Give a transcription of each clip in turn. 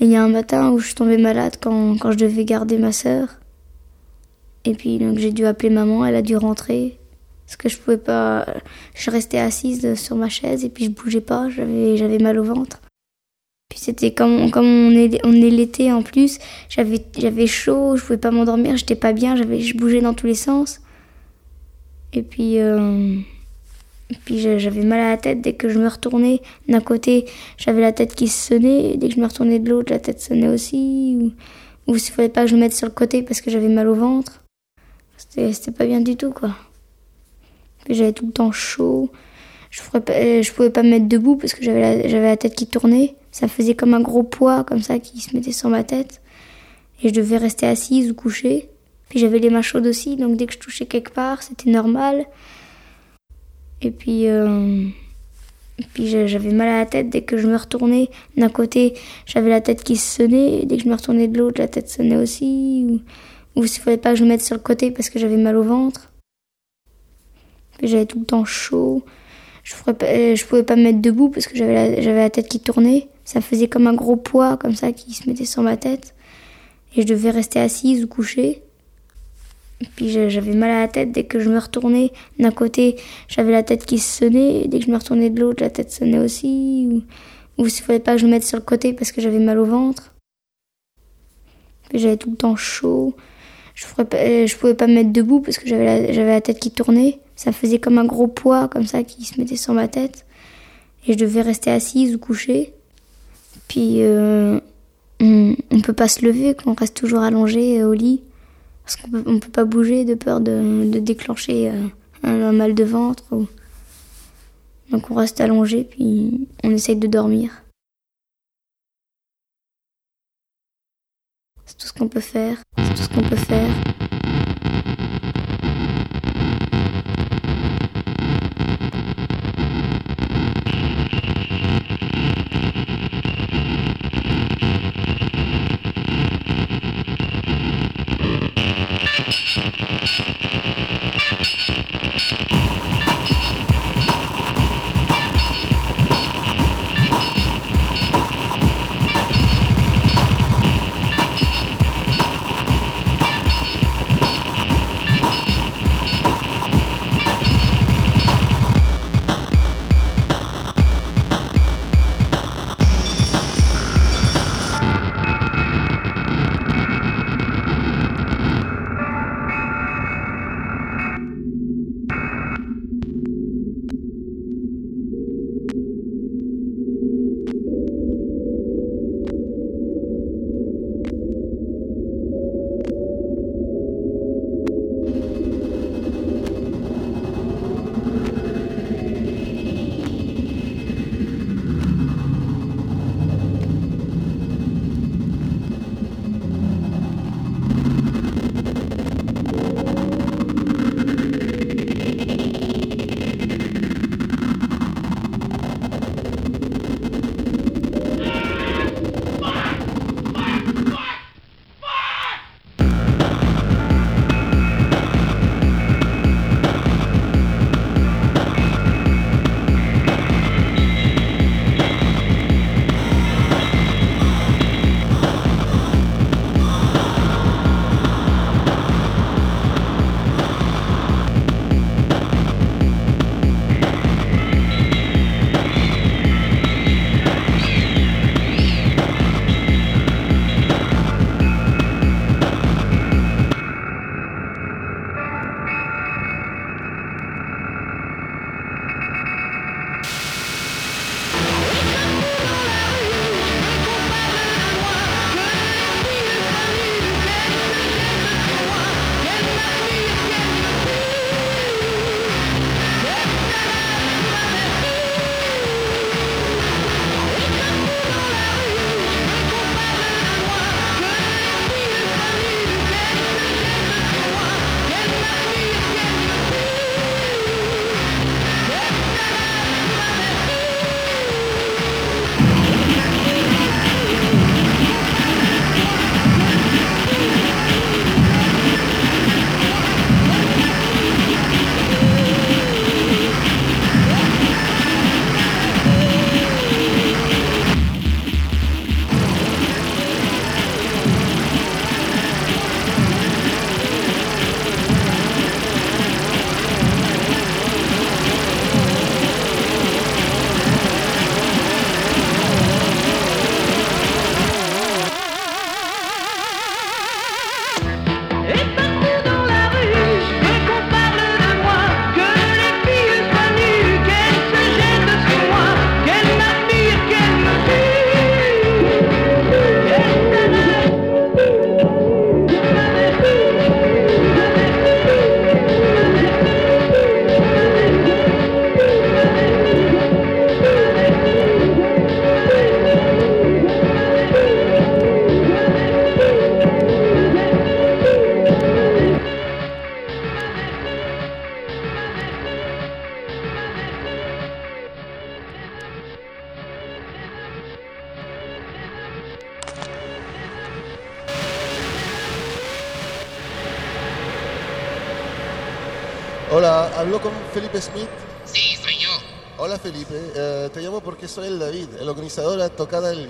Et il y a un matin où je suis tombée malade quand, quand je devais garder ma sœur. Et puis donc j'ai dû appeler maman, elle a dû rentrer. Parce que je pouvais pas. Je restais assise sur ma chaise et puis je bougeais pas, j'avais, j'avais mal au ventre. Puis c'était comme, comme on est, on est l'été en plus, j'avais, j'avais chaud, je pouvais pas m'endormir, j'étais pas bien, j'avais, je bougeais dans tous les sens. Et puis, euh, puis j'avais mal à la tête dès que je me retournais. D'un côté, j'avais la tête qui sonnait, dès que je me retournais de l'autre, la tête sonnait aussi. Ou, ou il fallait pas que je me mette sur le côté parce que j'avais mal au ventre. C'était, pas bien du tout, quoi. Puis j'avais tout le temps chaud. Je, pas, je pouvais pas me mettre debout parce que j'avais la, j'avais la tête qui tournait. Ça faisait comme un gros poids, comme ça, qui se mettait sur ma tête. Et je devais rester assise ou couchée. Puis j'avais les mains chaudes aussi, donc dès que je touchais quelque part, c'était normal. Et puis, euh, et puis j'avais mal à la tête dès que je me retournais. D'un côté, j'avais la tête qui sonnait, dès que je me retournais de l'autre, la tête sonnait aussi. Ou, ou il fallait pas que je me mette sur le côté parce que j'avais mal au ventre. J'avais tout le temps chaud. Je, pas, je pouvais pas me mettre debout parce que j'avais la, j'avais la tête qui tournait. Ça faisait comme un gros poids, comme ça, qui se mettait sur ma tête. Et je devais rester assise ou couchée. Et puis j'avais mal à la tête dès que je me retournais. D'un côté, j'avais la tête qui sonnait, et dès que je me retournais de l'autre, la tête sonnait aussi. Ou, ou il fallait pas que je me mette sur le côté parce que j'avais mal au ventre. J'avais tout le temps chaud. Je, pas, je pouvais pas me mettre debout parce que j'avais la, tête qui tournait. Ça faisait comme un gros poids, comme ça, qui se mettait sur ma tête. Et je devais rester assise ou couchée. Puis euh, on, on peut pas se lever quand on reste toujours allongé euh, au lit. Parce qu'on on peut pas bouger de peur de, déclencher euh, un, mal de ventre. Donc on reste allongé, puis on essaye de dormir. C'est tout ce qu'on peut faire. C'est tout ce qu'on peut faire.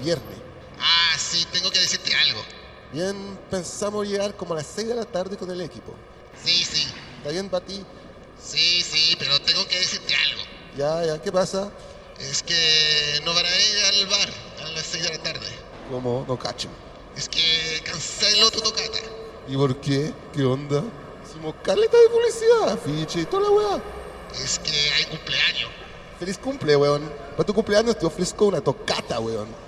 Viernes. Ah, sí, tengo que decirte algo. Bien, pensamos llegar como a las 6 de la tarde con el equipo. Sí, sí. ¿Está bien para ti? Sí, sí, pero tengo que decirte algo. Ya, ya, ¿qué pasa? Es que no van a ir al bar a las 6 de la tarde. ¿Cómo? No cacho. Es que canceló tu tocata. ¿Y por qué? ¿Qué onda? Hicimos caleta de publicidad, afiche y toda la weá. Es que hay cumpleaños. Feliz cumple, weón. Para tu cumpleaños te ofrezco una tocata, weón.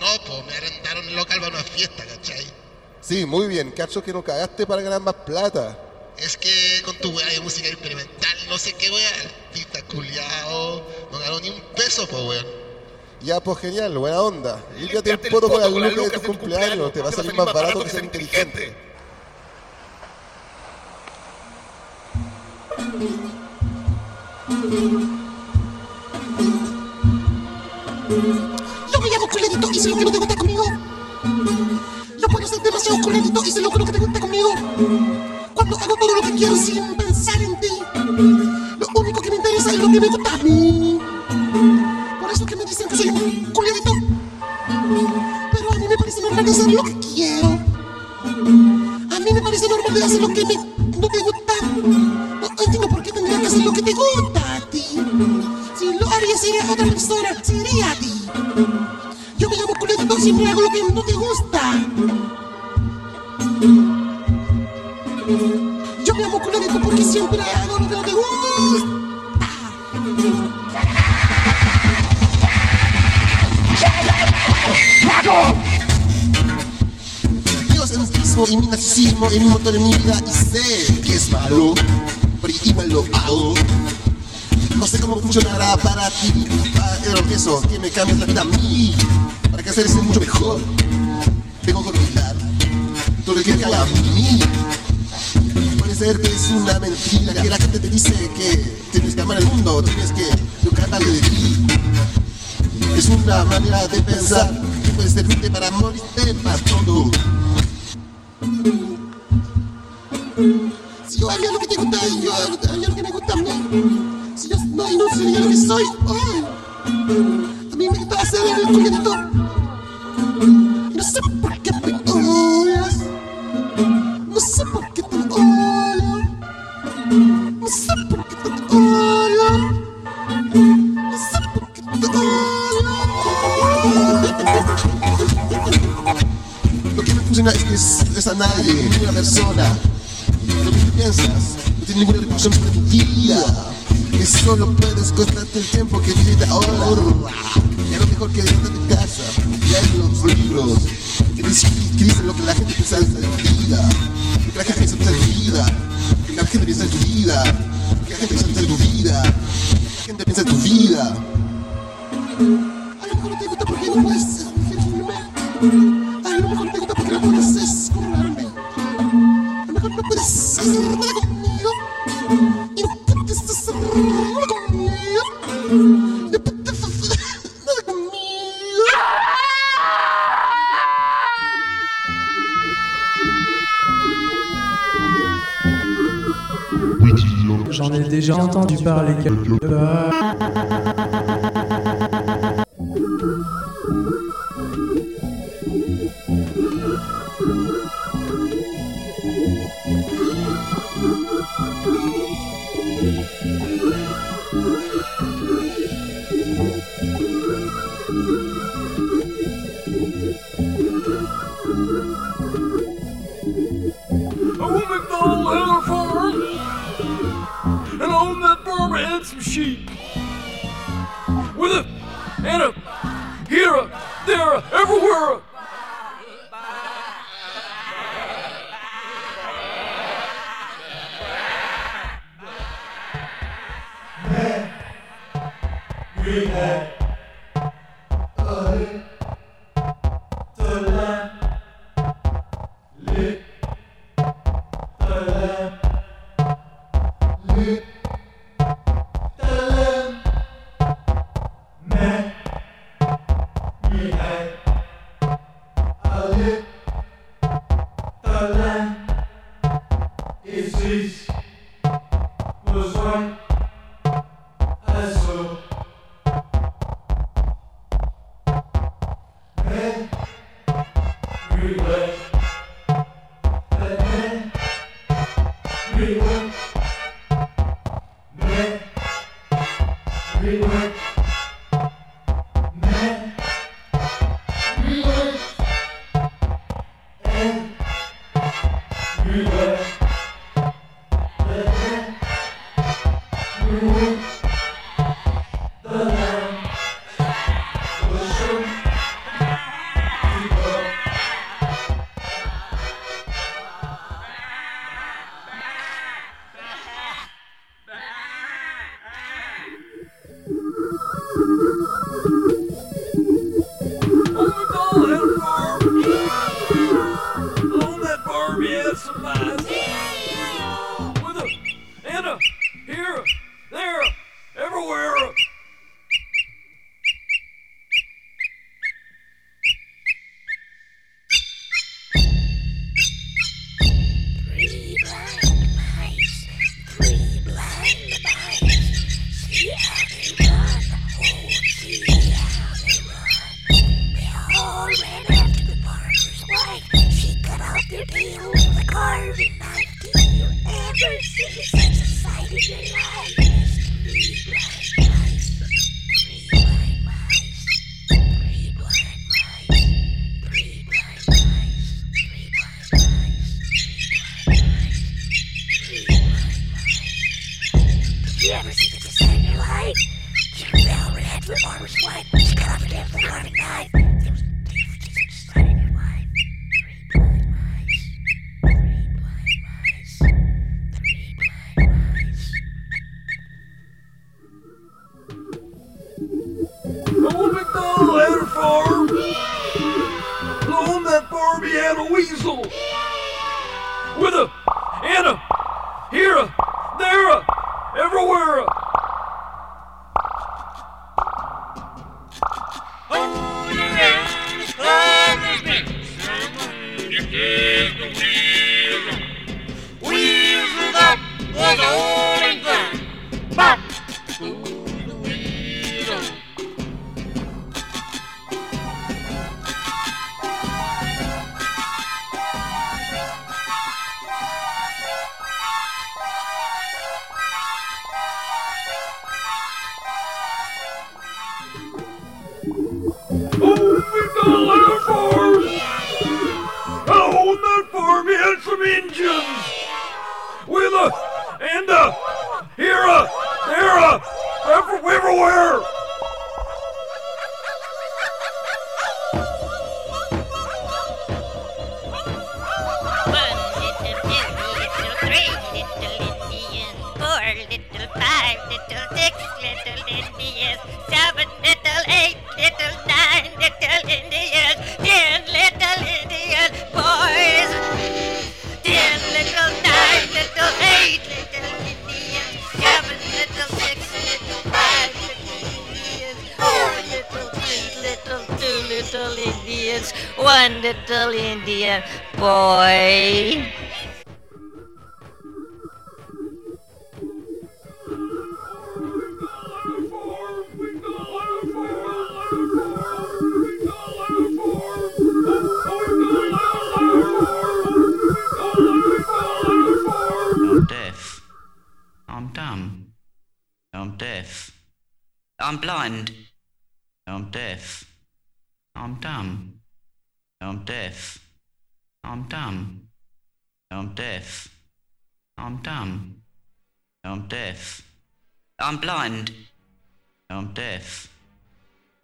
No, pues me arrendaron el local para una fiesta, ¿cachai? Sí, muy bien. Cacho que no cagaste para ganar más plata. Es que con tu weá de música experimental, no sé qué weá, artista culiao, no ganó ni un peso, pues weón. Ya, pues genial, buena onda. Y ya te poto con la luca de tu cumpleaños. Te va a salir más barato que ser inteligente. Me llamo culerito y sé lo que no te gusta conmigo. Yo puedo ser demasiado culerito y sé lo que no te gusta conmigo. Cuando hago todo lo que quiero sin pensar en ti. Lo único que me interesa es lo que me gusta a mí. Por eso que me dicen que soy un. Pero a mí me parece normal de hacer lo que quiero. A mí me parece normal de hacer lo que me, no te gusta. No entiendo por qué tendría que hacer lo que te gusta a ti. Si lo haría sería otra persona, sería siempre hago lo que no te gusta. Yo me llamo culerito porque siempre hago lo que no te gusta. Mi egocentrismo y mi narcisismo es mi motor en mi vida y sé que es malo, pero igual lo hago. No sé cómo funcionará para ti, pero pienso que me cambies la vida a mí, para que hacer ser mucho mejor. Tengo que olvidar todo lo que haga a mí. Puede ser que es una mentira, que la gente te dice que tienes que amar el mundo, tienes que educarte de ti. Es una manera de pensar que puede servirte para morirte para todo. Si yo haría lo que te gusta, yo haría lo que me gusta a mí. Si yo no, no sería lo que soy. Oh. A mí me gusta hacer el culiadito. Persona. Lo que piensas no tiene ninguna repercusión sobre tu vida. Que solo puedes costarte el tiempo que viviste ahora. Y lo mejor que dentro de casa, leer los libros que dicen, lo que la gente piensa de tu vida. Que la gente piensa de tu vida. Que la gente piensa de tu vida. Que la gente piensa Bye. I'm blind. I'm deaf. I'm dumb. I'm deaf. I'm dumb. I'm deaf. I'm dumb. I'm deaf. I'm blind. I'm deaf.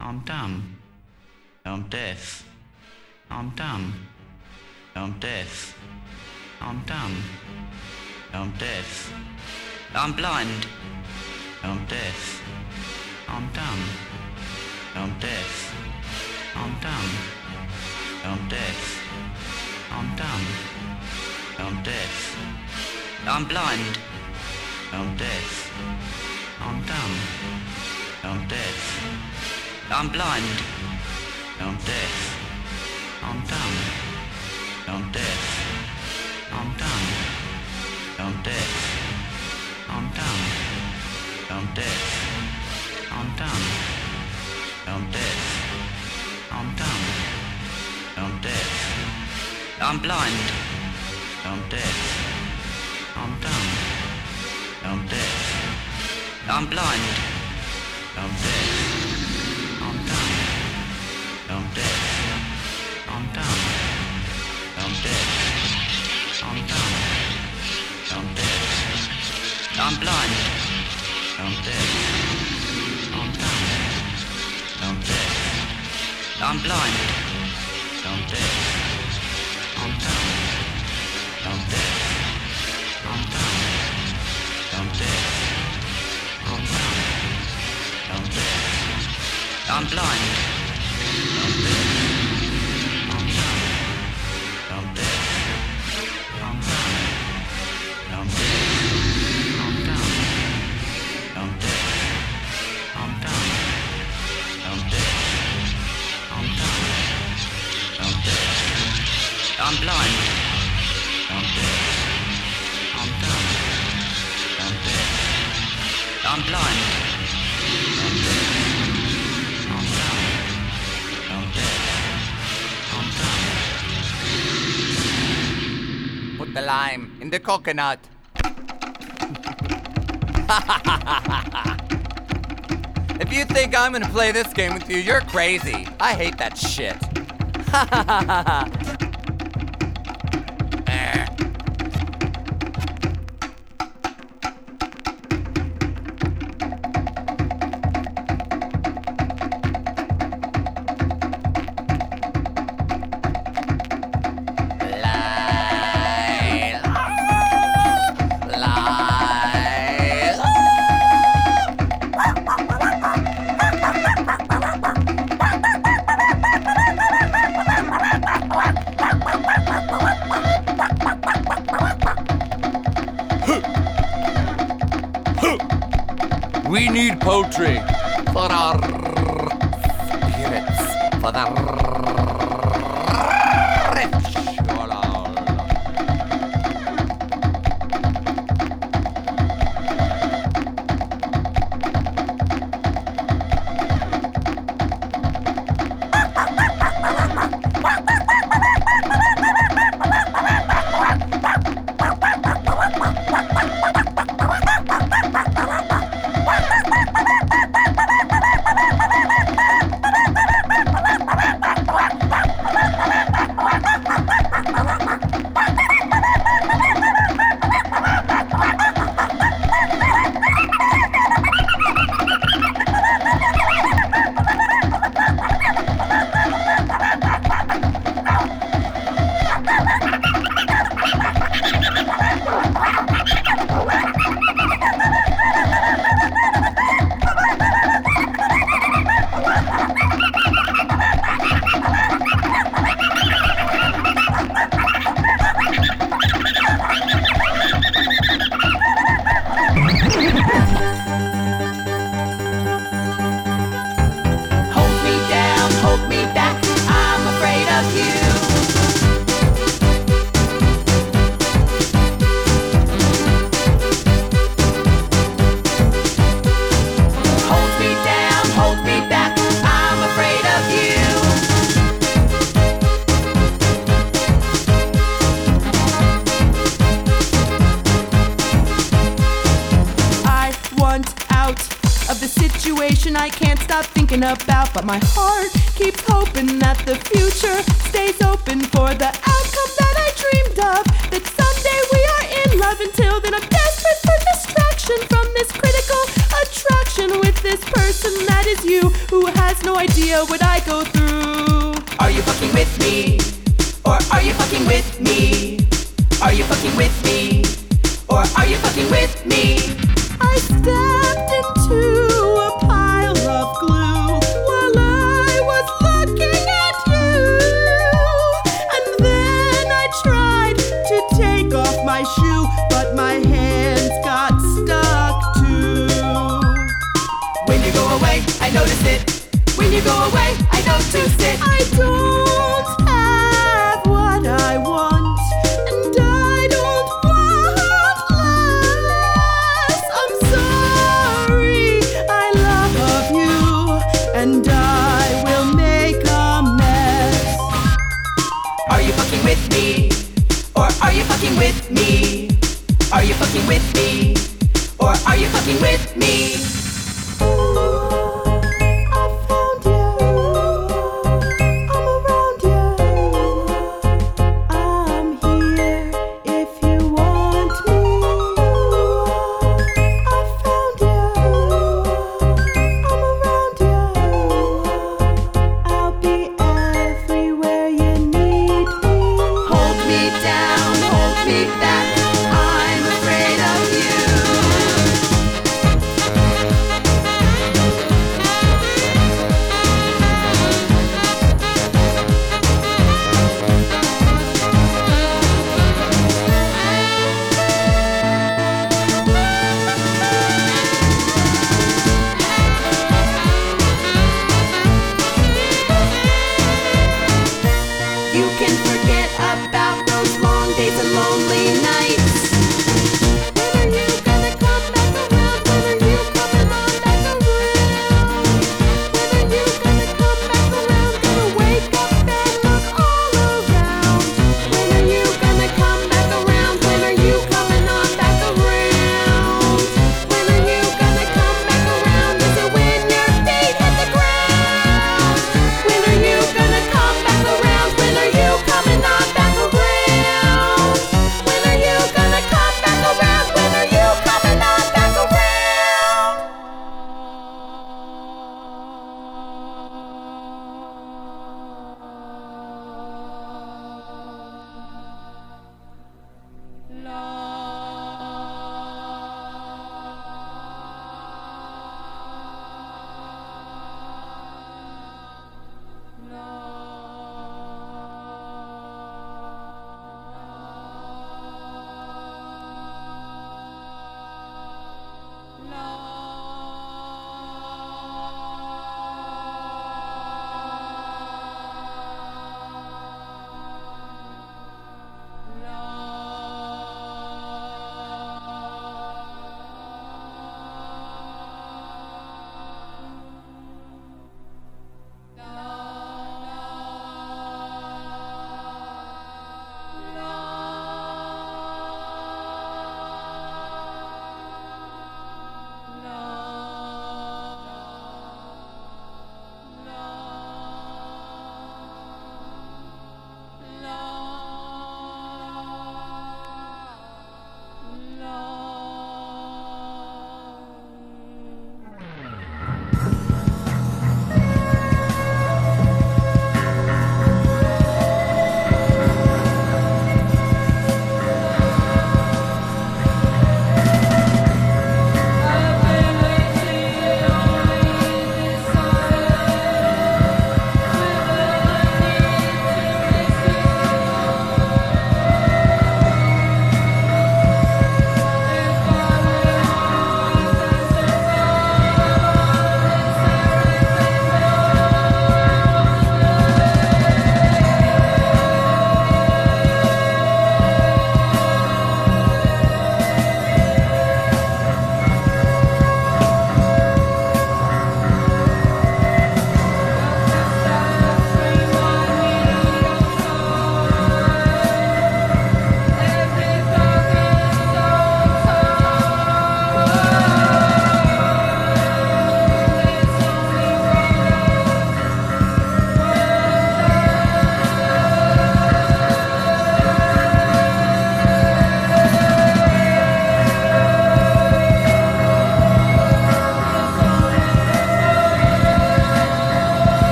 I'm dumb. I'm deaf. I'm dumb. I'm deaf. I'm dumb. I'm deaf. I'm blind. I'm deaf. I'm dumb. I'm deaf. I'm dumb. I'm deaf. I'm dumb. I'm deaf. I'm blind. I'm deaf. I'm dumb. I'm deaf. I'm blind. I'm deaf. I'm dumb. I'm deaf. I'm dumb. I'm deaf. I'm dumb. I'm deaf. I'm done. I'm dead. I'm done. I'm dead. I'm blind. I'm dead. I'm done. I'm dead. I'm blind. I'm dead. I'm done. I'm dead. I'm done. I'm dead. I'm done. I'm dead. I'm blind. I'm blind. I'm deaf. I'm dumb. I'm deaf. I'm dumb. I'm deaf. I'm dumb. I'm deaf. I'm blind. I'm deaf. Put the lime in the coconut. if you think I'm gonna play this game with you, you're crazy. I hate that shit. We thinking about. But my heart keeps hoping that the future stays open for the outcome that I dreamed of. That someday we are in love. Until then, I'm desperate for distraction from this critical attraction with this person that is you, who has no idea what I go through.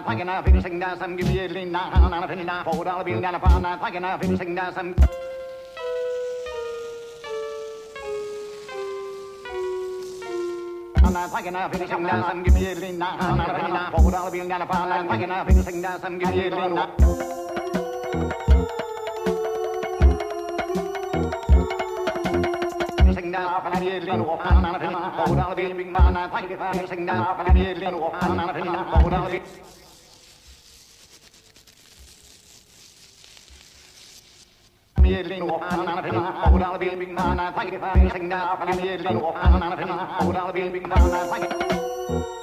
Upon that, taking a sing down some, give me a lean on a penny down, four dollar bill down upon that, taking a figure sing down some. That, taking a figure sing down some, give me a lean on a penny down, four dollar bill down upon that, taking a figure sing down some, give me a lean down. Sing down big man,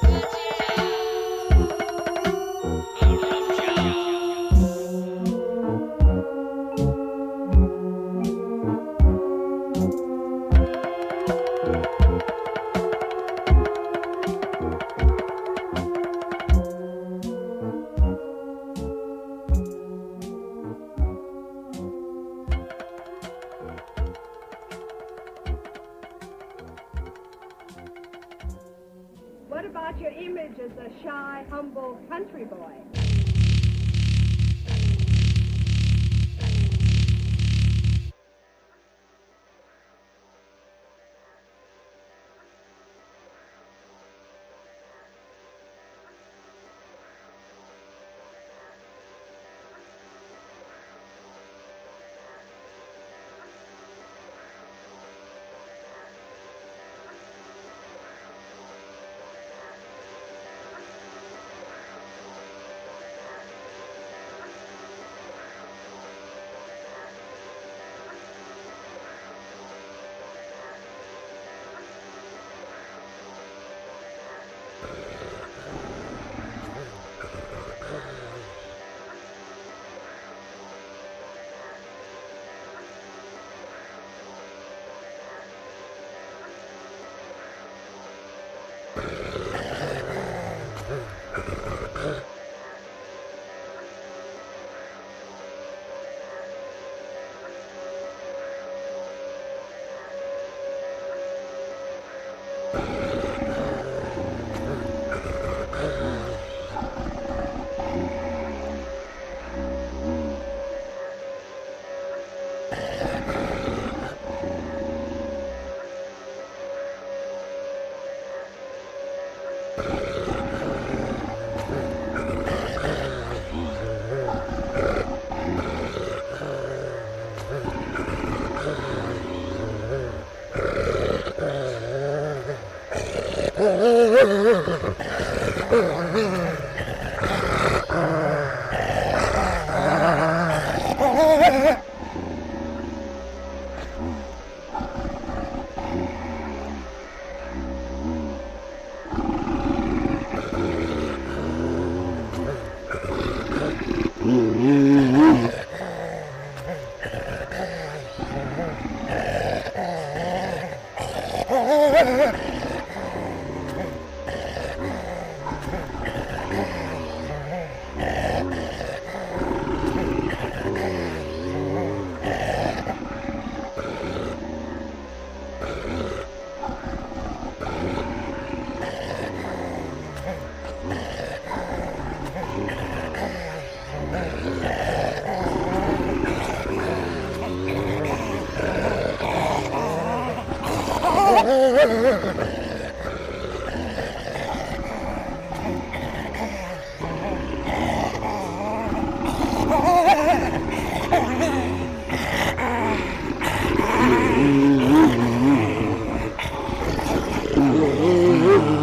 Ooh, ooh,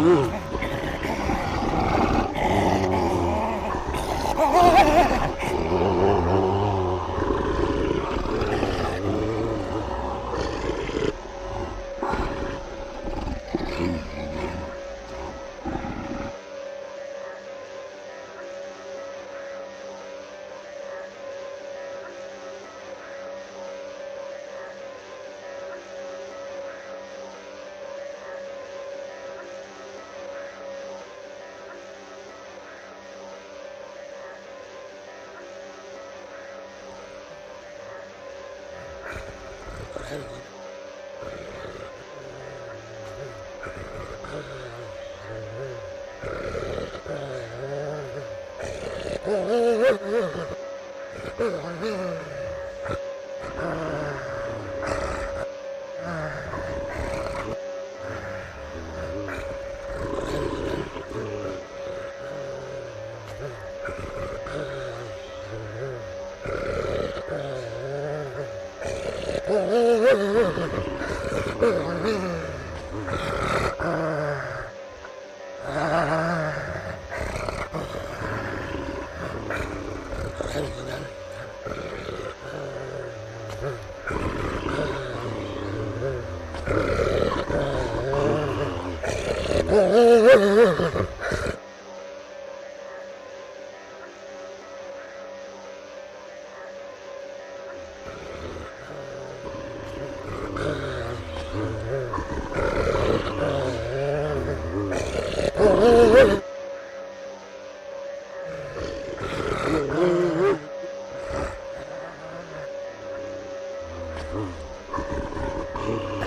ooh. Mm-hmm.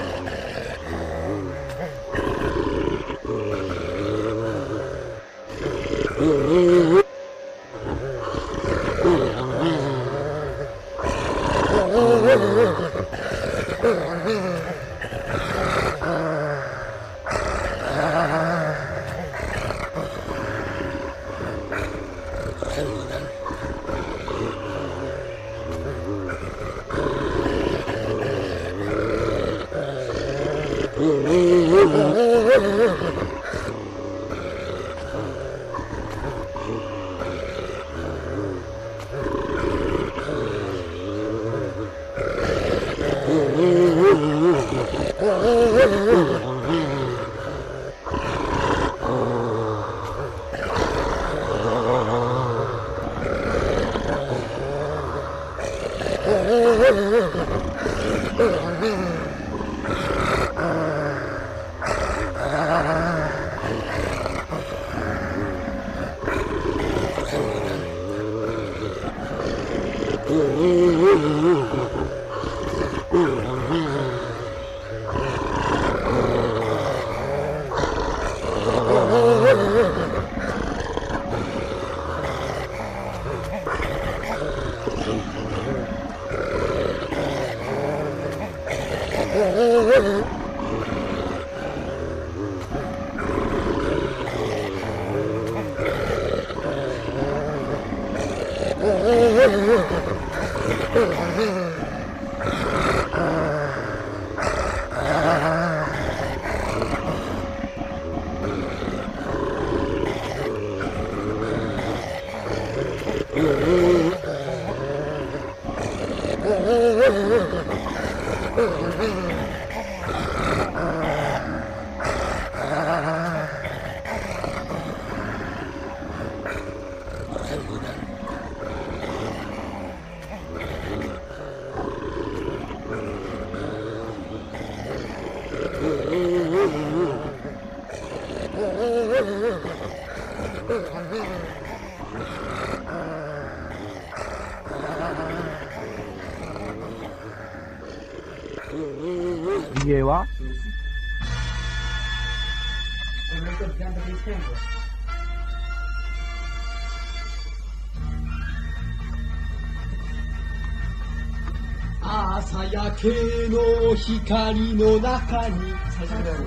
手の光の中に。最初からやろ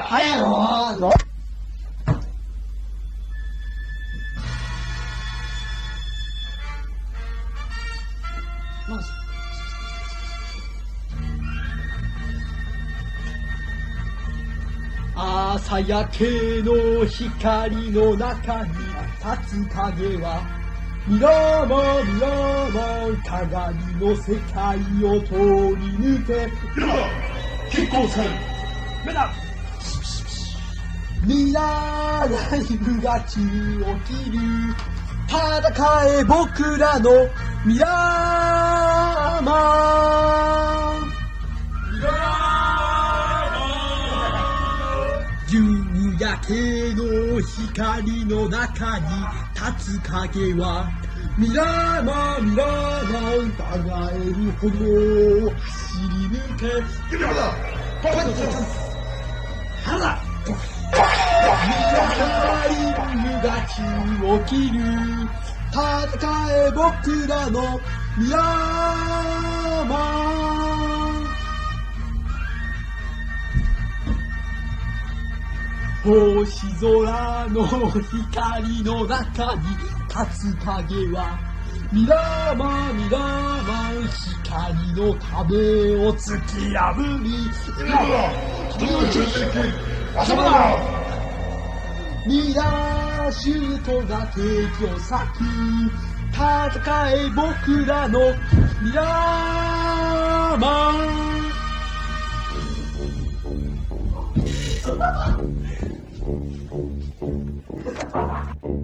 う。やろう朝焼けの光の中に立つ影はミラーマンミラーマン鏡の世界を通り抜け結婚戦目だミラーライブが中起きる戦え僕らのミラーマン夕焼けの光の中に 立つ。影はミラーマンミラーマン互えるほど走り抜け指輪だパンチ腹ミラーが中起きる戦え僕らのミラーマ星空の光の中に立つ影はミラーマンミラーマン光の壁を突き破り今だ人の中心頭だミラーシュートが敵を裂く戦え僕らのミラーマン咚咚咚咚咚咚